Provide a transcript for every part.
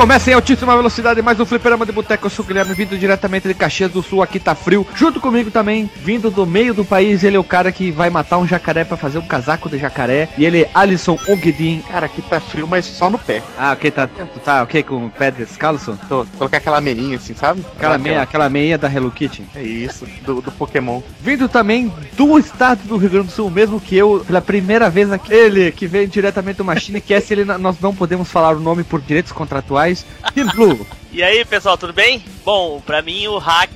Começa em altíssima velocidade mais um fliperama de boteco. Eu sou o Guilherme, vindo diretamente de Caxias do Sul, aqui tá frio. Junto comigo também, vindo do meio do país, ele é o cara que vai matar um jacaré pra fazer um casaco de jacaré. E ele é Alisson Ogedin. Cara, aqui tá frio, mas só no pé. Ah, ok, tá, tá ok com o pé descalço? Tô, colocar aquela meinha assim, sabe? Aquela meia, aquela meia da Hello Kitty. É isso, do, do Pokémon. Vindo também do estado do Rio Grande do Sul, mesmo que eu, pela primeira vez aqui, ele que veio diretamente do Machine Cast, ele, nós não podemos falar o nome por direitos contratuais. Team Blue. E aí, pessoal, tudo bem? Bom, pra mim o hack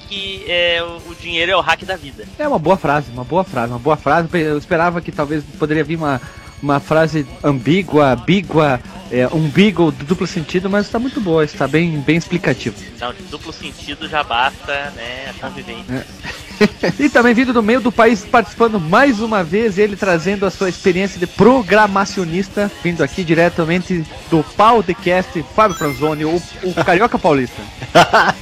é o dinheiro é o hack da vida. É uma boa frase, uma boa frase, uma boa frase. Eu esperava que talvez poderia vir uma, uma frase ambígua, ambígua, é, umbigo, duplo sentido, mas está muito boa, está bem, bem explicativo. Não, de duplo sentido já basta, né, a convivência. e também vindo do meio do país, participando mais uma vez, ele trazendo a sua experiência de programacionista, vindo aqui diretamente do podcast Fábio Franzoni, o, o Carioca Paulista.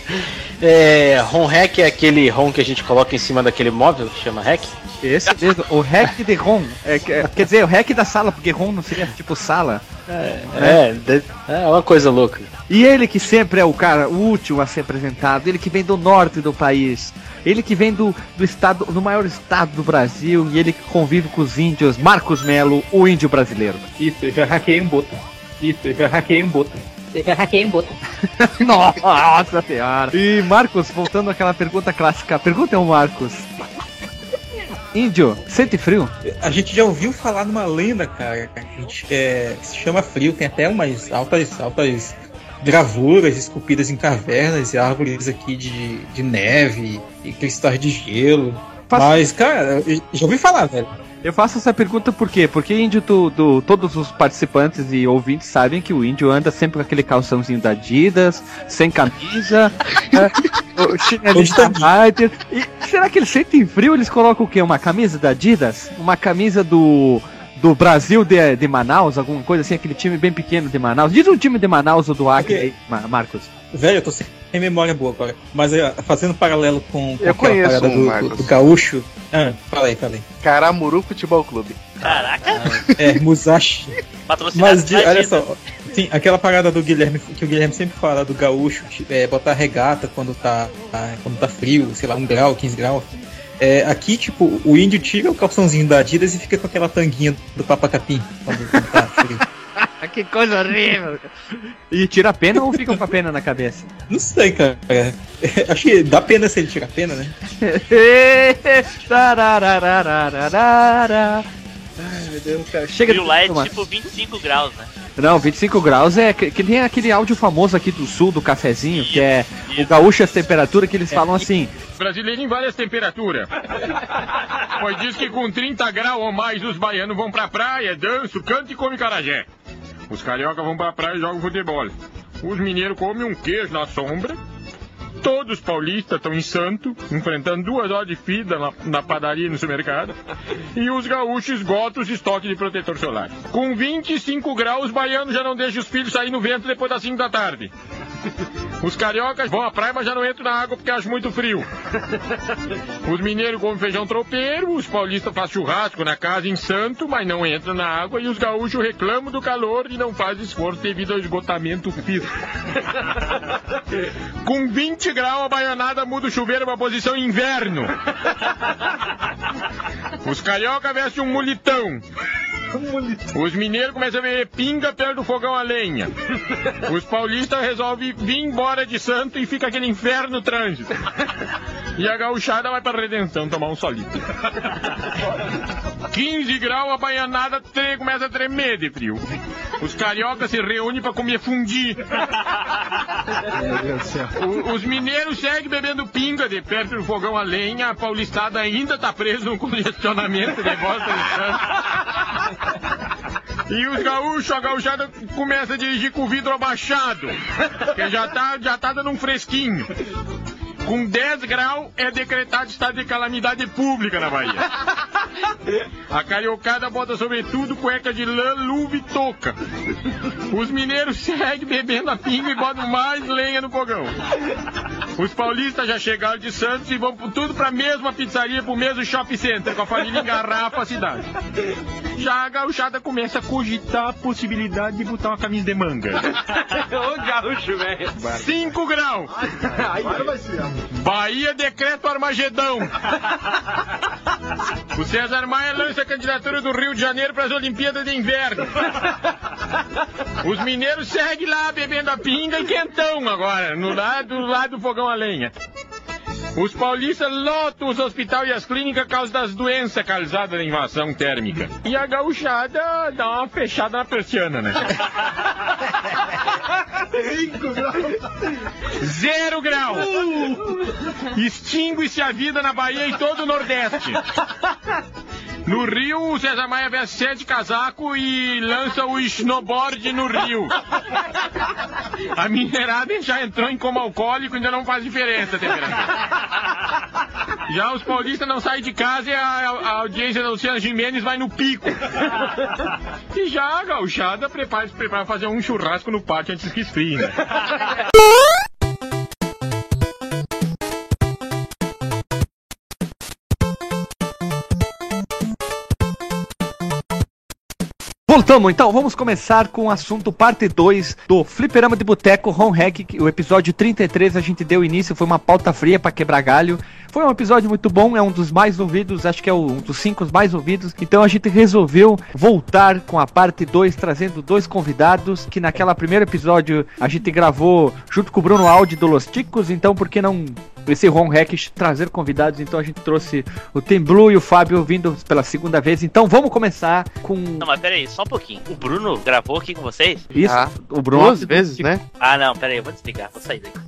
é, ROM hack é aquele ROM que a gente coloca em cima daquele móvel que chama hack? Esse mesmo, o hack de ROM. É, quer dizer, o hack da sala, porque ROM não seria tipo sala. É, é, é uma coisa louca. E ele que sempre é o cara, o último a ser apresentado, ele que vem do norte do país, ele que vem do, do estado, do maior estado do Brasil, e ele que convive com os índios, Marcos Melo, o índio brasileiro. Isso, eu já hackei um boto. Isso, eu já hackei um boto. Eu já hackei um boto. Nossa senhora. E Marcos, voltando àquela pergunta clássica, pergunta é o Marcos. Índio, sente frio? A gente já ouviu falar numa lenda, cara, que, gente, é, que se chama frio, tem até umas altas, altas gravuras esculpidas em cavernas e árvores aqui de, de neve e cristais de gelo. Mas, cara, já ouvi falar, velho. Eu faço essa pergunta por quê? Porque índio do, do, todos os participantes e ouvintes sabem que o índio anda sempre com aquele calçãozinho da Adidas, sem camisa, é, o chinelinho da Rider. E será que eles sentem frio? Eles colocam o quê? Uma camisa da Adidas? Uma camisa do do Brasil de, de Manaus, alguma coisa assim, aquele time bem pequeno de Manaus. Diz um time de Manaus ou do Acre okay. aí, Marcos. Velho, eu tô sem memória boa agora. Mas uh, fazendo paralelo com, com eu conheço um, do, do, do, gaúcho. Ah, falei, falei. Caramuru Futebol Clube. Caraca! Ah, é, Musashi. Mas de, olha só, sim, aquela parada do Guilherme, que o Guilherme sempre fala do gaúcho, é, botar regata quando tá, tá, quando tá frio, sei lá, um grau, 15 graus. É, aqui, tipo, o índio tira o calçãozinho da Adidas e fica com aquela tanguinha do Papa Capim. Quando, quando tá que coisa horrível. E tira a pena ou fica com a pena na cabeça? Não sei, cara. Acho que dá pena se ele tira a pena, né? Meu Deus, cara. Chega Frio lá é tipo 25 graus, né? Não, 25 graus é que, que nem aquele áudio famoso aqui do sul, do cafezinho, isso, que é isso. o gaúcho as temperaturas, que eles é. falam assim. Brasileiro em várias temperaturas. pois diz que com 30 graus ou mais os baianos vão pra praia, dançam, cantam e comem carajé. Os carioca vão pra praia e jogam futebol. Os mineiros comem um queijo na sombra Todos os paulistas estão em Santo, enfrentando duas horas de fila na, na padaria e no supermercado. E os gaúchos esgotam os estoques de protetor solar. Com 25 graus, os baianos já não deixam os filhos sair no vento depois das 5 da tarde. Os cariocas vão à praia, mas já não entram na água porque acham muito frio. Os mineiros comem feijão tropeiro, os paulistas fazem churrasco na casa em Santo, mas não entram na água, e os gaúchos reclamam do calor e não fazem esforço devido ao esgotamento físico. Com 20 graus, a baianada muda o chuveiro para posição inverno. Os carioca vestem um mulitão. Os mineiros começam a beber pinga perto do fogão a lenha. Os paulistas resolvem vir embora de Santo e fica aquele inferno no trânsito. E a gauchada vai pra Redenção tomar um solito. 15 graus, a baianada tre começa a tremer de frio. Os cariocas se reúnem pra comer fundi. O, os mineiros seguem bebendo pinga de perto do fogão a lenha. A paulistada ainda tá presa no congestionamento de bosta de. E os gaúchos, a gauchada começa a dirigir com o vidro abaixado. Que já tá, já tá dando um fresquinho. Com 10 graus é decretado estado de calamidade pública na Bahia. A cariocada bota sobretudo cueca de lã, luva e touca. Os mineiros seguem bebendo a pinga e botam mais lenha no fogão. Os paulistas já chegaram de Santos e vão tudo pra mesma pizzaria, pro mesmo shopping center, com a família engarrafa a cidade. Já a gauchada começa a cogitar a possibilidade de botar uma camisa de manga. Ô gaúcho, velho. 5 graus. Bahia decreta o Armagedão. O César Maia lança a candidatura do Rio de Janeiro para as Olimpíadas de Inverno. Os mineiros seguem lá bebendo a pinga e quentão agora, no lado, do lado do fogão a lenha. Os paulistas lotam os hospitais e as clínicas por causa das doenças causadas da invasão térmica. E a gauchada dá uma fechada na persiana, né? Zero grau! Extingue-se a vida na Bahia e todo o Nordeste. No Rio, o César Maia veste sete casaco e lança o snowboard no Rio. A minerada já entrou em coma alcoólico, ainda não faz diferença. Já os paulistas não saem de casa e a, a audiência da Luciana Jimenez vai no pico. E já a gauchada prepara, se prepara fazer um churrasco no pátio antes que esfrie, né? Voltamos, então vamos começar com o assunto parte 2 do Fliperama de Boteco Home Hack. O episódio 33 a gente deu início, foi uma pauta fria para quebrar galho. Foi um episódio muito bom, é um dos mais ouvidos, acho que é um dos cinco mais ouvidos. Então a gente resolveu voltar com a parte 2, trazendo dois convidados, que naquela primeiro episódio a gente gravou junto com o Bruno Aldi do Los Ticos, então por que não esse Ron Hack trazer convidados, então a gente trouxe o Tem Blue e o Fábio vindo pela segunda vez. Então vamos começar com. Não, mas peraí, só um pouquinho. O Bruno gravou aqui com vocês? Isso, Ah, o Bruno. Duas vezes, né? Ah, não, peraí, eu vou desligar, vou sair daqui.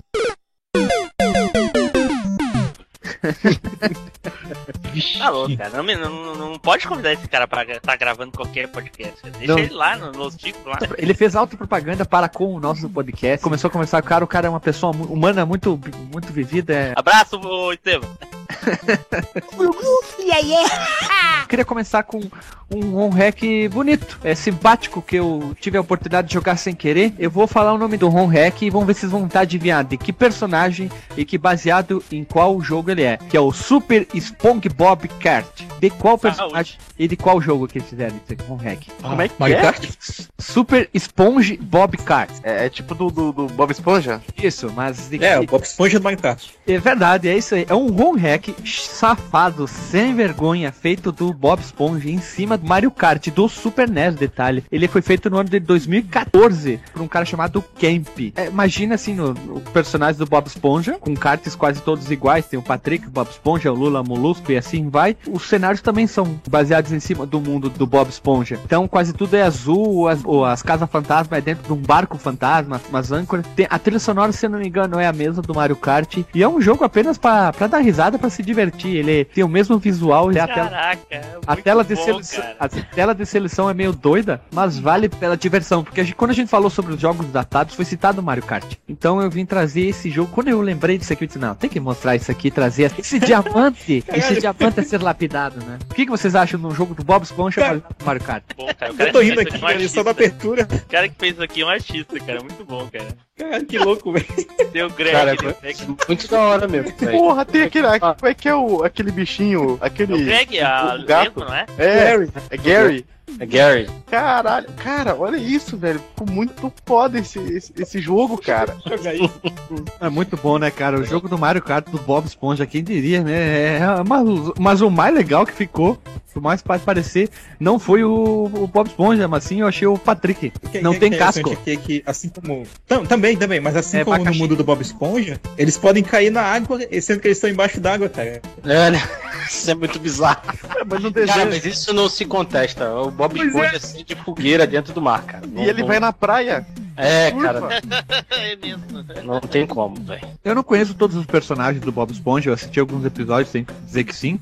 Tá louco, cara. Não, não, não pode convidar esse cara pra estar tá gravando qualquer podcast. Deixa Não. ele lá no Los Ticos lá. Ele fez autopropaganda para com o nosso podcast. Começou a conversar com o cara, o cara é uma pessoa humana muito, muito vivida. É... Abraço, ô Estevam. Queria começar com um home hack bonito, é simpático, que eu tive a oportunidade de jogar sem querer. Eu vou falar o nome do home hack e vamos ver se vocês vão tentar adivinhar de que personagem e que baseado em qual jogo ele é. Que é o Super SpongeBob Kart. De qual personagem e de qual jogo que eles fizeram esse home hack? Como é que Mario é? Kart? Super SpongeBob Kart. É, é tipo do, do, do Bob Esponja? Isso, mas de É, o Bob Esponja do Mario Kart. É verdade, é isso aí. É um home hack safado, sem vergonha, feito do Bob Esponja em cima do Mario Kart do Super NES, detalhe. Ele foi feito no ano de 2014 por um cara chamado Kemp. É, imagina assim, no, o personagem do Bob Esponja, com karts quase todos iguais. Tem o Patrick, o Bob Esponja, o Lula Molusco e assim vai. Os cenários também são baseados em cima do mundo do Bob Esponja. Então quase tudo é azul, as, ou as casas fantasma é dentro de um barco fantasma, umas âncoras. Tem, a trilha sonora, se eu não me engano, é a mesma do Mario Kart. E é um jogo apenas pra, pra dar risada, pra se divertir. Ele tem o mesmo visual, é a tela. Caraca, é A tela, de bom, cara. a tela de seleção é meio doida, mas vale pela diversão. Porque a gente- quando a gente falou sobre os jogos datados, foi citado o Mario Kart. Então eu vim trazer esse jogo. Quando eu lembrei disso aqui, eu disse: não, tem que mostrar isso aqui, trazer esse diamante. esse diamante a ser lapidado, né? O que, que vocês acham de um jogo do Bob Esponja Cara, no Mario Kart? Bom, cara. O cara Eu tô que rindo aqui, um cara, só da artista. abertura. O cara que fez isso aqui é um artista, cara. Muito bom, cara. Caralho, que louco, velho. Deu Greg, Cara, é Greg. muito da hora mesmo, velho. Porra, tem aquele. Como é que é o, aquele bichinho? Aquele. O Greg, a o gato. Lento, não é? É, Gary. é Gary. É Gary. Caralho, cara, olha isso, velho. Ficou muito foda esse, esse, esse jogo, cara. É muito bom, né, cara? O jogo do Mario Kart do Bob Esponja, quem diria, né? É, mas, mas o mais legal que ficou, por mais pode parecer, não foi o, o Bob Esponja, mas sim eu achei o Patrick. Que- não que- tem que é casco. é que, assim como. Tam- também, também, mas assim É, como abacaxi. no mundo do Bob Esponja, eles podem cair na água, sendo que eles estão embaixo d'água, cara. Olha, isso é muito bizarro. Mas no Cara, mas isso não se contesta. O Bob Pois Esponja é assim de fogueira dentro do mar, cara. Não- E ele não- vai na praia. É, Curva. cara, É mesmo. não tem como, velho. Eu não conheço todos os personagens do Bob Esponja, eu assisti alguns episódios, tem que dizer que sim.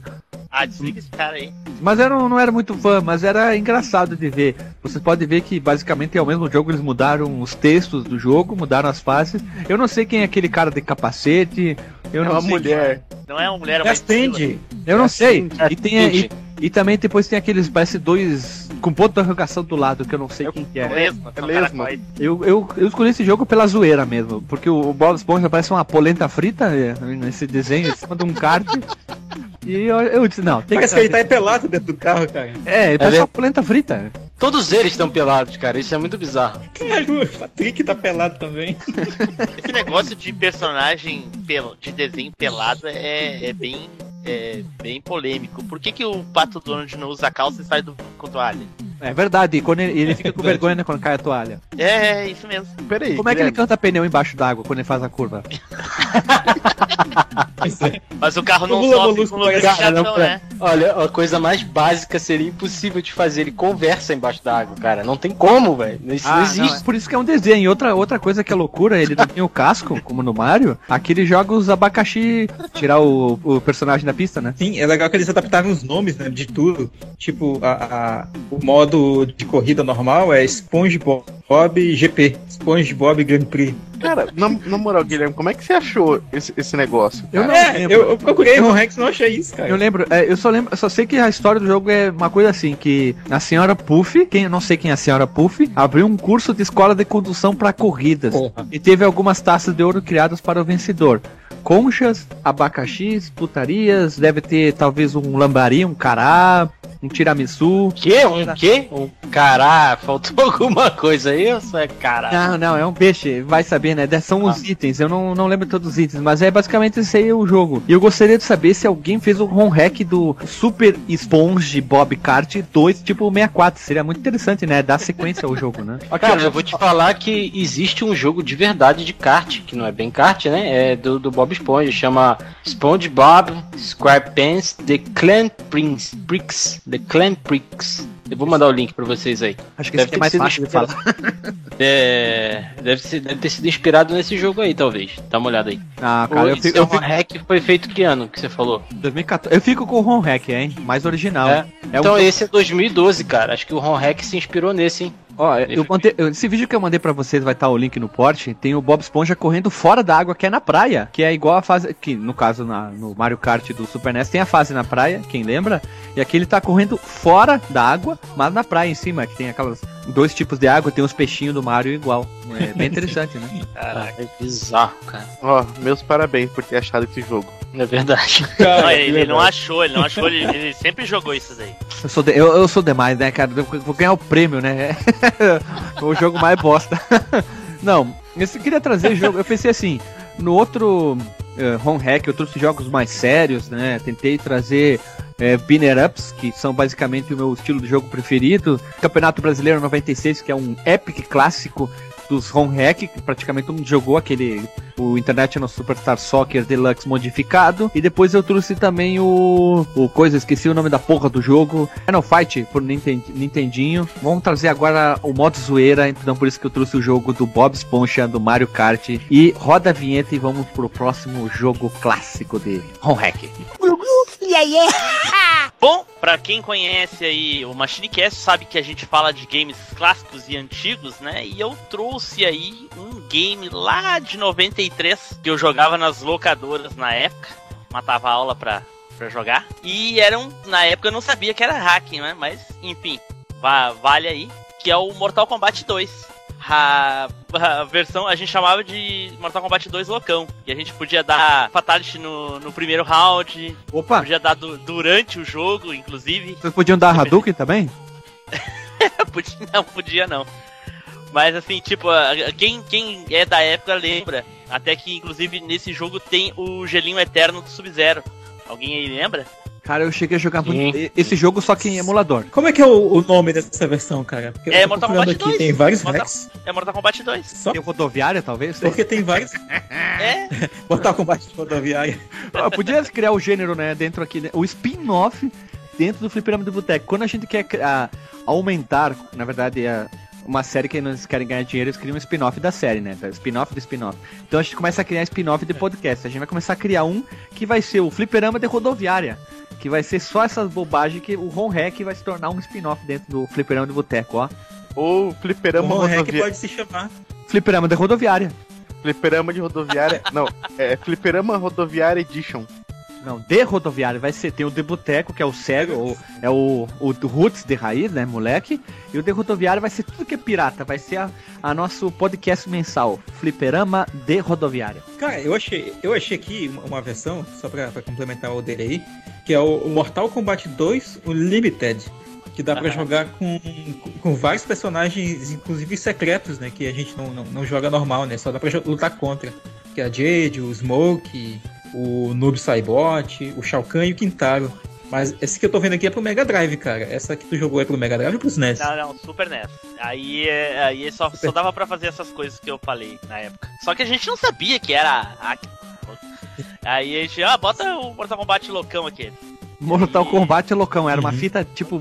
Ah, desliga esse cara aí. Mas eu não, não era muito fã, mas era engraçado de ver. Você pode ver que basicamente é o mesmo jogo, eles mudaram os textos do jogo, mudaram as faces. Eu não sei quem é aquele cara de capacete. Eu É não uma sei mulher. Não é uma mulher, é É uma a Sandy. Eu não É sei. E tem, e, E também depois tem aqueles, parece dois com ponto de interrogação do lado, que eu não sei quem que é. Lesma, É lesma. caracóis. Eu, eu, eu escolhi esse jogo pela zoeira mesmo, porque o Bob Esponja parece uma polenta frita é, nesse desenho, em cima de um kart. E eu, eu disse, não, tem que ele tá pelado dentro do carro, cara. É, ele parece É uma polenta frita. Todos eles estão pelados, cara. Isso é muito bizarro. Caralho, o Patrick tá pelado também. Esse negócio de personagem pel- de desenho pelado é, é bem. É bem polêmico. Por que, que o Pato Donald não usa calça e sai do, com toalha? É verdade, quando ele, ele fica com vergonha né, quando cai a toalha. É, é isso mesmo. Peraí, Como é que ele canta pneu embaixo d'água quando ele faz a curva? Mas o carro não O sofre com lubrificação, não, né? Olha, a coisa mais básica seria impossível de fazer. Ele conversa embaixo d'água, cara. Não tem como, velho. Isso não existe. é por isso que é um desenho. Outra, outra coisa que é loucura, ele não tem o casco, como no Mario. Aqui ele joga os abacaxi, tirar o, o personagem da pista, né? Sim, é legal que eles adaptaram os nomes né, de tudo. Tipo, a, a- o modo de corrida normal é SpongeBob GP. SpongeBob Grand Prix. cara, na, na moral, Guilherme, como é que você achou esse, esse negócio? Eu cara? não É, lembro. eu, eu procurei no Rex e não achei isso, cara. Eu lembro, é, eu só lembro, eu só sei que a história do jogo é uma coisa assim, que a senhora Puff, quem eu não sei quem é a senhora Puff, abriu um curso de escola de condução para corridas Porra. e teve algumas taças de ouro criadas para o vencedor. Conchas, abacaxis, putarias, deve ter talvez um lambari, um cará, um tiramisu. Que? Um quê? Um cará, faltou alguma coisa aí? Isso é cará. Não, não, é um peixe, vai saber, né? São os itens, eu não, não lembro todos os itens, mas é basicamente esse aí o jogo. E eu gostaria de saber se alguém fez o ROM hack do Super Sponge Bob Kart 2, tipo 64. Seria muito interessante, né? Dar sequência ao jogo, né? Cara, eu vou te falar que existe um jogo de verdade de kart, que não é bem kart, né? É do, do Bob Esponja, chama SpongeBob SquarePants The Clan Prince Pricks. The Clan Pricks. Eu vou mandar o link pra vocês aí. Acho que Deve esse aqui é mais ter sido fácil de falar. É, deve, ser- deve ter sido inspirado nesse jogo aí, talvez. Dá uma olhada aí. Ah, cara, eu o fico, eu o fico hack foi feito que ano que você falou? 2014. Eu fico com o ROM hack, hein? Mais original. É. É então um- esse é 2012, cara. Acho que o Ron Hack se inspirou nesse, hein? Ó, eu mandei, eu- esse vídeo que eu mandei pra vocês vai estar o link no porte. Tem o Bob Esponja correndo fora da água, que é na praia. Que é igual a fase. Que no caso, na- no Mario Kart do Super NES, tem a fase na praia, quem lembra? E aqui ele tá correndo fora da água, mas na praia em cima, que tem aquelas dois tipos de água, tem os peixinhos do Mario igual. É bem interessante, né? Caraca, é bizarro, cara. Ó, meus parabéns por ter achado esse jogo. É verdade. Não, ele, ele não achou, ele não achou, ele, ele sempre jogou isso daí. Eu sou, de- eu, eu sou demais, né, cara? Eu vou ganhar o prêmio, né? o jogo mais bosta. Não, eu queria trazer jogo. Eu pensei assim, no outro eh, home hack eu trouxe jogos mais sérios, né? Tentei trazer é, Binner Ups, que são basicamente o meu estilo de jogo preferido. Campeonato Brasileiro 96, que é um epic clássico dos home hack, que praticamente todo mundo jogou aquele o International Superstar Soccer Deluxe modificado. E depois eu trouxe também o, o coisa, esqueci o nome da porra do jogo. Final Fight por Ninten- Nintendinho. Vamos trazer agora o modo zoeira, então por isso que eu trouxe o jogo do Bob Esponja do Mario Kart. E roda a vinheta e vamos pro próximo jogo clássico de home hack. Bom, pra quem conhece aí o MachineCast, sabe que a gente fala de games clássicos e antigos, né? E eu trouxe aí um game lá de 93 que eu jogava nas locadoras na época. Matava aula pra, pra jogar. E era um. Na época eu não sabia que era hacking, né? Mas, enfim, va- vale aí. Que é o Mortal Kombat 2. A, a versão a gente chamava de Mortal Kombat 2 loucão. E a gente podia dar fatality no, no primeiro round, Opa, Podia dar du- durante o jogo, inclusive. vocês podiam dar Hadouken também? podia, não, podia não. Mas assim, tipo, quem, quem é da época lembra. Até que, inclusive, nesse jogo tem o gelinho eterno do Sub-Zero. Alguém aí lembra? Cara, eu cheguei a jogar muito- esse jogo só que em emulador. Como é que é o, o nome dessa versão, cara? Porque É eu Mortal Kombat aqui, 2. tem vários Mortal- hacks. É Mortal Kombat 2. Só Tem rodoviária, talvez? porque tem vários. É, Mortal Kombat rodoviária. Ah, Podia criar o gênero, né, dentro aqui, né, o spin-off dentro do Fliperama do Boteco. Quando a gente quer ah, aumentar, na verdade, é uma série que eles querem ganhar dinheiro, eles criam um spin-off da série, né? Spin-off do spin-off. Então a gente começa a criar spin-off de podcast. A gente vai começar a criar um que vai ser o Fliperama de Rodoviária. Que vai ser só essas bobagens que o Ron Hack vai se tornar um spin-off dentro do Fliperama do Boteco, ó. Ou O fliperama, Ron Hack rodovia... pode se chamar. Fliperama de Rodoviária. fliperama de rodoviária. Não, é Fliperama Rodoviária Edition. Não, de rodoviária vai ser. Tem o de boteco, que é o sério, ou, é o, o Roots de raiz, né, moleque? E o de rodoviária vai ser tudo que é pirata. Vai ser a, a nosso podcast mensal, Fliperama de rodoviária. Cara, eu achei, eu achei aqui uma versão, só pra, pra complementar o dele aí, que é o Mortal Kombat 2 Unlimited que dá para jogar com, com vários personagens, inclusive secretos, né? Que a gente não, não, não joga normal, né? Só dá pra lutar contra. Que é a Jade, o Smoke, o Noob Saibot, o Shao Kahn e o Quintaro. Mas esse que eu tô vendo aqui é pro Mega Drive, cara. Essa que tu jogou é pro Mega Drive ou pros NES? Não, não, Super NES. Aí, é, aí só, só dava pra fazer essas coisas que eu falei na época. Só que a gente não sabia que era. Aí a gente, ah, bota o Mortal Kombat loucão aqui. Mortal Kombat é loucão, era uma uhum. fita tipo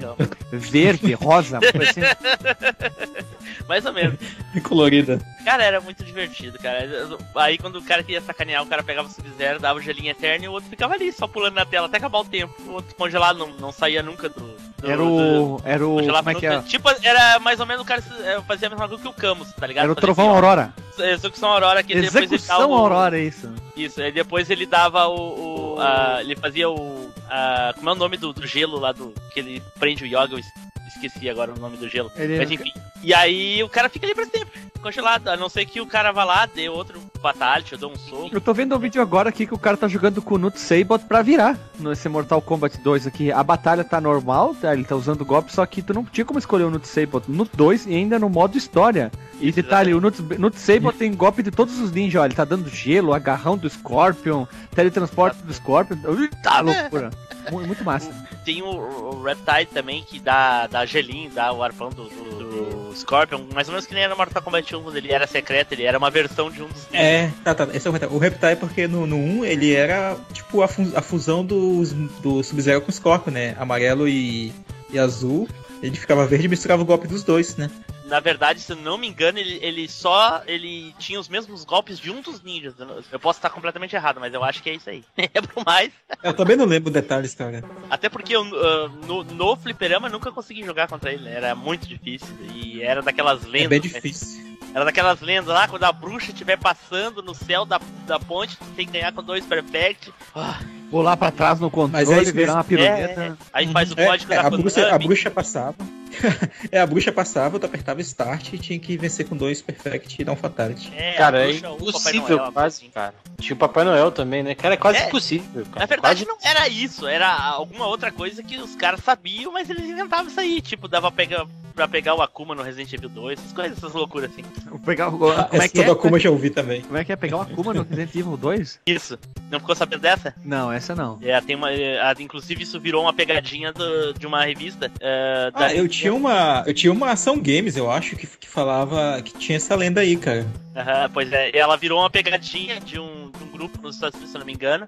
verde, rosa, assim. Mais ou menos. Colorida. Cara, era muito divertido, cara. Aí quando o cara queria sacanear, o cara pegava o Sub-Zero, dava o gelinho eterno e o outro ficava ali, só pulando na tela até acabar o tempo. O outro congelado não, não saía nunca do. do era o. Do, era o. Como é que é? Tipo, era mais ou menos o cara é, fazia a mesma coisa que o Camus, tá ligado? Era o Trovão assim, Aurora. Execução Aurora que Execução depois ele dava. Execução Aurora, é isso. Isso, aí depois ele dava o. o a, ele fazia o. A, como é o nome do, do gelo lá do. Que ele prende o Yoga, esqueci agora o nome do gelo. Ele... Mas enfim. E aí o cara fica ali pra sempre, congelado. A não ser que o cara vá lá, dê outro fatality, ou dê um soco. Eu tô vendo um vídeo agora aqui que o cara tá jogando com o Nut Sabot pra virar nesse Mortal Kombat 2 aqui. A batalha tá normal, tá? ele tá usando golpe, só que tu não tinha como escolher o Nut Sabot no 2 e ainda no modo história. E detalhe, o Nut, Nut Sabot tem golpe de todos os ninjas, ó. Ele tá dando gelo, agarrão do Scorpion, teletransporte do Scorpion. Tá loucura. Muito massa. Tem o, o Reptile também que dá, dá gelinho, dá o arpão do, do, do, Scorpion, mais ou menos que nem era Mortal Kombat 1, quando ele era secreto, ele era uma versão de um dos. É, tá, tá. Esse é o Reptile. O Reptile, porque no, no 1 ele era tipo a, a fusão do, do Sub-Zero com o Scorpion, né? Amarelo e, e azul. Ele ficava verde e misturava o golpe dos dois, né? Na verdade, se eu não me engano, ele, ele só ele tinha os mesmos golpes de um dos ninjas. Eu posso estar completamente errado, mas eu acho que é isso aí. é pro mais. Eu também não lembro detalhes, cara. Até porque eu, uh, no, no fliperama eu nunca consegui jogar contra ele, né? Era muito difícil. E era daquelas lendas. É bem né? difícil. Né? Era daquelas lendas lá, quando a bruxa estiver passando no céu da, da ponte, tu tem que ganhar com dois perfect. Ah. Pular pra trás no controle, Mas é virar uma piruleta. É, é. Aí faz o uhum. código é, da a bruxa, a bruxa passava. é, a bruxa passava, tu apertava start e tinha que vencer com dois perfect e dar um fatality. É, cara, é impossível quase, assim. cara. Tinha o Papai Noel também, né? Cara, é quase é, impossível, cara. Na verdade, quase... não era isso. Era alguma outra coisa que os caras sabiam, mas eles inventavam isso aí. Tipo, dava pra pegar, pra pegar o Akuma no Resident Evil 2, essas coisas, essas loucuras assim. Pegar o... Como é que é? do Akuma já ouvi também. Como é que é pegar o Akuma no Resident Evil 2? Isso. Não ficou sabendo dessa? Não, essa não. É, tem uma. É, inclusive, isso virou uma pegadinha do, de uma revista. Uh, ah, eu tinha uma. Eu tinha uma ação games, eu acho, que, que falava que tinha essa lenda aí, cara. Uhum, pois é, ela virou uma pegadinha de um, de um grupo nos Estados Unidos, se não me engano.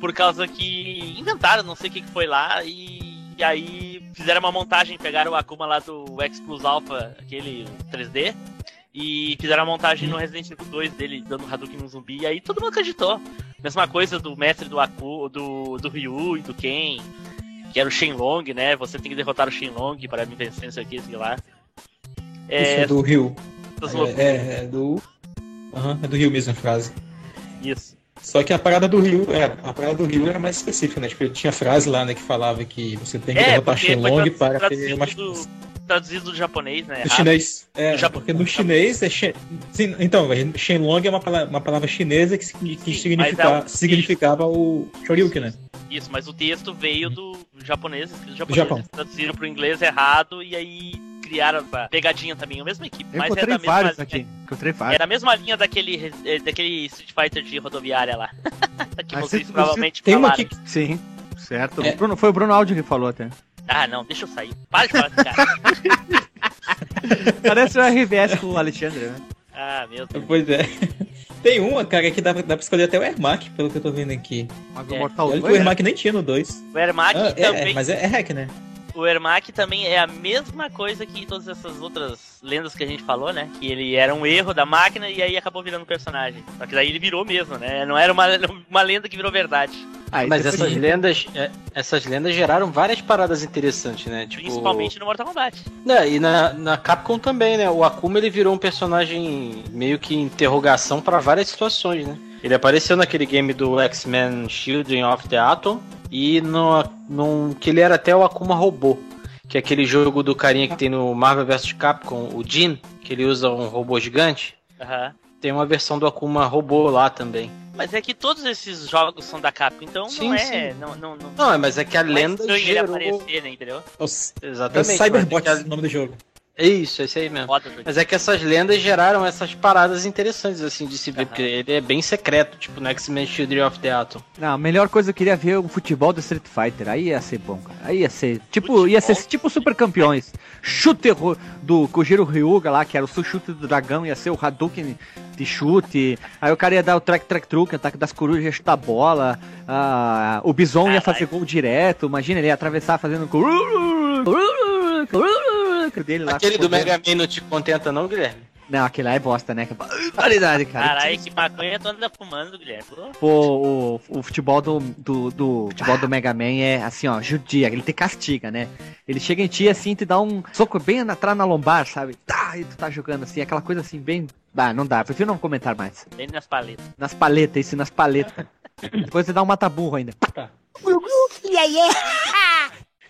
Por causa que inventaram, não sei o que, que foi lá, e e aí fizeram uma montagem, pegaram o Akuma lá do X Plus Alpha, aquele 3D, e fizeram a montagem no Resident Evil 2 dele dando Hadouken no zumbi, e aí todo mundo acreditou. Mesma coisa do mestre do Aku, do, do Ryu e do Ken, que era o Shenlong, né? Você tem que derrotar o Shenlong para me vencer, isso aqui, sei lá. É, Isso é do Ryu. É, é, é, do. Uhum, é do Ryu mesmo a frase. Isso. Só que a parada do Rio, é, a parada do Rio era mais específica, né? Tipo, tinha frase lá, né, que falava que você tem que é, derrotar Shenlong para ter uma traduzido do japonês, né? Do chinês. É, do porque no chinês é. Sim, então, Shenlong é uma palavra, uma palavra chinesa que, que Sim, significa, é significava o Shoryuken, né? Isso, mas o texto veio do japonês. Do Japão. Traduziram pro inglês errado e aí criaram a pegadinha também, a mesma equipe. Eu mas é da mesma linha, aqui. Encontrei vários. Era a mesma linha daquele, eh, daquele Street Fighter de rodoviária lá. que ah, vocês provavelmente Tem uma aqui. Sim, certo. É. Bruno, foi o Bruno Aldi que falou até. Ah, não, deixa eu sair. Para de falar desse cara. Parece o RBS com o Alexandre, né? Ah, meu Deus. Pois é. Tem uma, cara, que dá, dá pra escolher até o Ermac, pelo que eu tô vendo aqui. Mas é. Mortal o Ermac nem tinha no 2. O Ermac ah, é, também. É, mas é, é hack, né? O Ermac também é a mesma coisa que todas essas outras lendas que a gente falou, né? Que ele era um erro da máquina e aí acabou virando personagem. Só que daí ele virou mesmo, né? Não era uma, uma lenda que virou verdade. Ah, Mas essas lendas, é, essas lendas geraram várias paradas interessantes, né? Tipo... Principalmente no Mortal Kombat. Né, e na, na Capcom também, né? O Akuma ele virou um personagem meio que interrogação para várias situações, né? Ele apareceu naquele game do X-Men Children of the Atom e no, no que ele era até o Akuma Robô, que é aquele jogo do carinha que tem no Marvel vs Capcom, o Jim, que ele usa um robô gigante. Aham. Tem uma versão do Akuma Robô lá também. Mas é que todos esses jogos são da Capcom, então Sim, não é. sim. Não, não, não, Não, mas é que a não é lenda estranho ele gerou... aparecer, né, entendeu? É o, é o Exatamente. Cyberbot mas é que o nome do jogo. Isso, esse aí mesmo. Foda Mas é que essas lendas geraram essas paradas interessantes, assim, de se ver, Aham. porque ele é bem secreto, tipo no X-Men Children of the Atom. Não, a melhor coisa eu queria ver é o futebol do Street Fighter. Aí ia ser bom, cara. Aí ia ser. Tipo, ia ser tipo super campeões. Chute do Kojiro Ryuga lá, que era o seu chute do dragão, ia ser o Hadouken de chute. Aí o cara ia dar o track track truque, ataque das corujas, ia chutar a bola. Ah, o Bison ia fazer gol direto. Imagina, ele ia atravessar fazendo. Dele lá. Aquele do. Mega Man não te contenta não, Guilherme? Não, aquele lá é bosta, né? Que Barbaridade, cara. Caralho, que maconha tu anda fumando, Guilherme. Pô, o, o futebol do, do, do futebol do Mega Man é assim, ó, judia, ele te castiga, né? Ele chega em ti assim, te dá um soco bem atrás na lombar, sabe? Tá, e tu tá jogando assim, aquela coisa assim, bem. Ah, não dá, prefiro não comentar mais. bem nas paletas. Nas paletas, isso, nas paletas. Depois você dá um mata-burro ainda.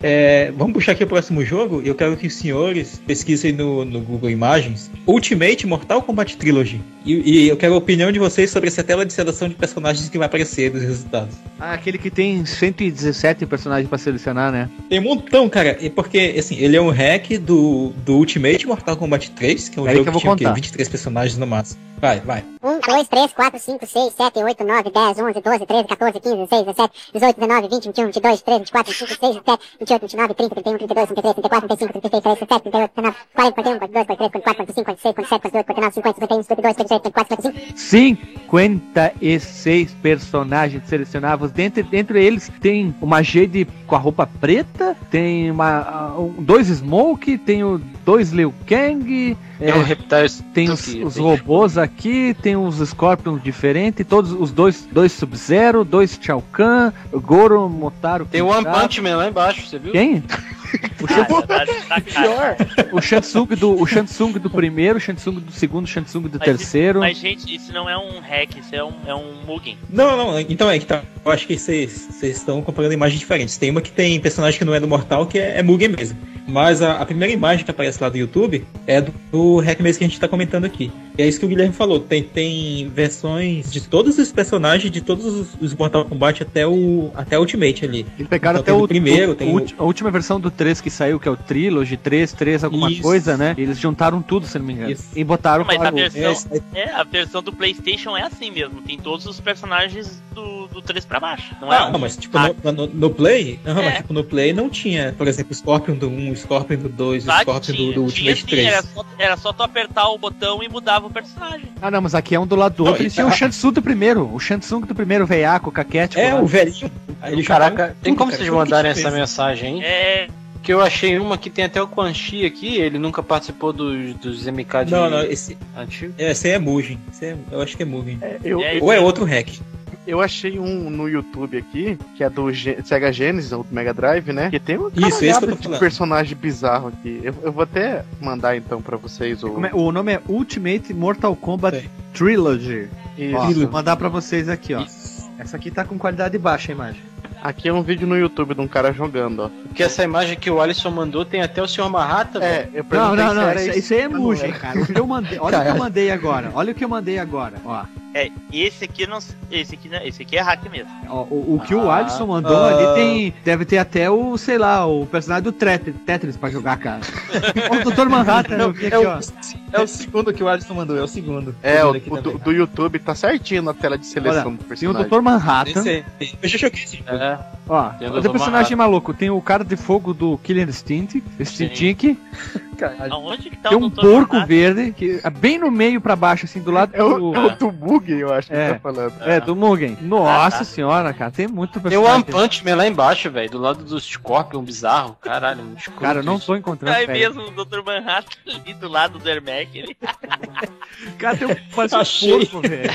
É, vamos puxar aqui o próximo jogo. Eu quero que os senhores pesquisem no, no Google Imagens Ultimate Mortal Kombat Trilogy. E, e eu quero a opinião de vocês sobre essa tela de seleção de personagens que vai aparecer dos resultados. Ah, aquele que tem 117 personagens pra selecionar, né? Tem um montão, cara. E porque, assim, ele é um hack do, do Ultimate Mortal Kombat 3, que é um Peraí jogo que eu que, vou tinha quê? contar. 23 personagens no máximo. Vai, vai. 1, 2, 3, 4, 5, 6, 7, 8, 9, 10, 11, 12, 13, 14, 15, 16, 17, 18, 19, 20, 21, 22, 23, 24, 25, 26, 27, 28, 29, 30, 31, 32, 33, 34, 35, 36, 37, 38, 39, 40, 41, 42, 43, 44, 45, 46, 47, 48, 49, 50, 51, 52, 53, 54, 55. 56 personagens selecionáveis. Dentre, dentre eles tem uma Jade com a roupa preta, tem uma, ah, um- dois Smoke, tem o dois Liu Kang, É, é, um Reptiles tem os, os tem- robôs aqui, tem os Scorpions diferentes, todos os dois, dois Sub-Zero, dois Shao Kahn, Goro, Motaro. Tem o One. Punch Man lá embaixo, você viu? Quem? O, Ah, tá, cara. o Shansung do, o Shansung do primeiro, o Shansung do segundo, o Shansung do Mas terceiro. Mas, gente, isso não é um hack, isso é um, é um Mugen. Não, não, então é que tá. Eu acho que vocês vocês estão comparando imagens diferentes. Tem uma que tem personagem que não é do Mortal, que é, é Mugen mesmo. Mas a, a primeira imagem que aparece lá do YouTube é do, do hack mesmo que a gente tá comentando aqui. E é isso que o Guilherme falou. Tem, tem versões de todos os personagens, de todos os, os Mortal Kombat até o até Ultimate ali. Eles pegaram Então até tem o, primeiro, o- tem o a última versão do 3 que saiu, que é o Trilogy 3, 3 alguma Isso. coisa, né? Eles juntaram tudo, se não me engano. Isso. E botaram Mas a versão, é- é, a versão do Playstation é assim mesmo. Tem todos os personagens do, do 3 pra baixo. Não Ah, é não, mas tipo, no, no- no Play, não, É. mas tipo, no Play não tinha, por exemplo, o Scorpion do 1, o Scorpion do 2, o Claro que Scorpion do, tinha, do tinha Ultimate sim, 3. era só, era só tu apertar o botão e mudava o personagem. Ah, não, mas aqui é um do lado do Não, outro. e- Eles tinham o Shansung do primeiro. O Shansung do primeiro, veiaco, caquete. É, o velhinho. Ele Caraca, jogava tem como vocês mandarem tinha essa mesmo. mensagem, hein? É, Que eu achei uma que tem até o Quan Chi aqui, ele nunca participou dos, dos MK de Não, não, esse, antigo. esse aí é Mugen. Esse é- eu acho que é Mugen. Eu, É, Ou é outro hack. eu achei um no YouTube aqui, que é do Ge- Sega Genesis, ou do Mega Drive, né? Que tem um Isso, esse que eu tô de falando. personagem bizarro aqui. Eu, eu vou até mandar então pra vocês o. É- o nome é Ultimate Mortal Kombat Sei. Trilogy. Isso. Ó, vou mandar pra vocês aqui, ó. Essa aqui tá com qualidade baixa a imagem. Aqui é um vídeo no YouTube de um cara jogando, ó. Porque essa imagem que o Alisson mandou tem até o Sr. Marrata, velho. É, eu Não, não, se não. era Isso, isso aí é era. cara. O que eu mandei, olha o que eu mandei agora. Olha o que eu mandei agora. Ó, é, esse aqui não. Esse aqui, não- esse aqui é hack mesmo. Ó, o, o que o Ah, Alisson mandou ah. ali tem. Deve ter até o, sei lá, o personagem do Tetris, Tetris pra jogar, cara. o Dr. Manhattan, eu vi aqui, é, o, ó. é o segundo que o Alisson mandou, é o segundo. É, o, o do, do YouTube tá certinho na tela de seleção do Tem o personagem. Dr. Manhattan. Esse aí. Eu já joguei esse jogo. É. Ó, Tem o olha Dr. o personagem maluco. Tem o cara de fogo do Killer Instinct, Instinct. Aonde que tá Tem o um porco Manhattan? verde, que é bem no meio pra baixo, assim, do lado É o, do. é o do Mugen, eu acho que É. tá falando. É, do Mugen. Nossa Ah, senhora, cara, tem muito Tem o personagem. One Punch Man lá embaixo, velho, do lado do Scorpion bizarro. Caralho, muito escuro. Cara, eu não tô encontrando. É mesmo o Dr. Manhattan ali do lado do Ermac. Ele... Cara, tem um, parece um porco, velho.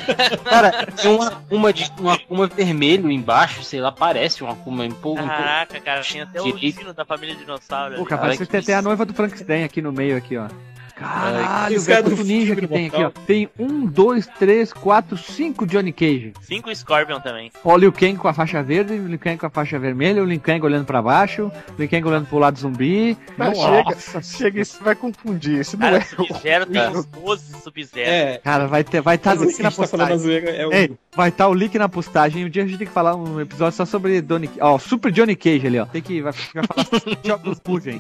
Cara, tem uma, uma de um Akuma vermelho embaixo, sei lá, parece um Akuma um pouco. um pouco- Caraca, cara, tem até o dino da família dinossauro. Pô, que que tem até a noiva do Frankenstein aqui no meio, aqui, ó. Caralho, o cara do ninja que tem aqui, ó. Tem um, dois, três, quatro, cinco Johnny Cage. Cinco Scorpion também. Ó, o Liu Kang com a faixa verde, o Liu Kang com a faixa vermelha, o Liu Kang olhando pra baixo, o Liu Kang olhando pro lado zumbi. Mas chega, chega, isso vai confundir. Isso não Cara, é. Sub-Zero tem uns 12 Sub-Zero. É, Cara, vai ter, vai estar mas o esse link na tá postagem. zoeira é o. Ei, vai estar o link na postagem. Um dia a gente tem que falar um episódio só sobre Johnny Ó, Super Johnny Cage ali, ó. Tem que vai, vai falar sobre jogos Fusion.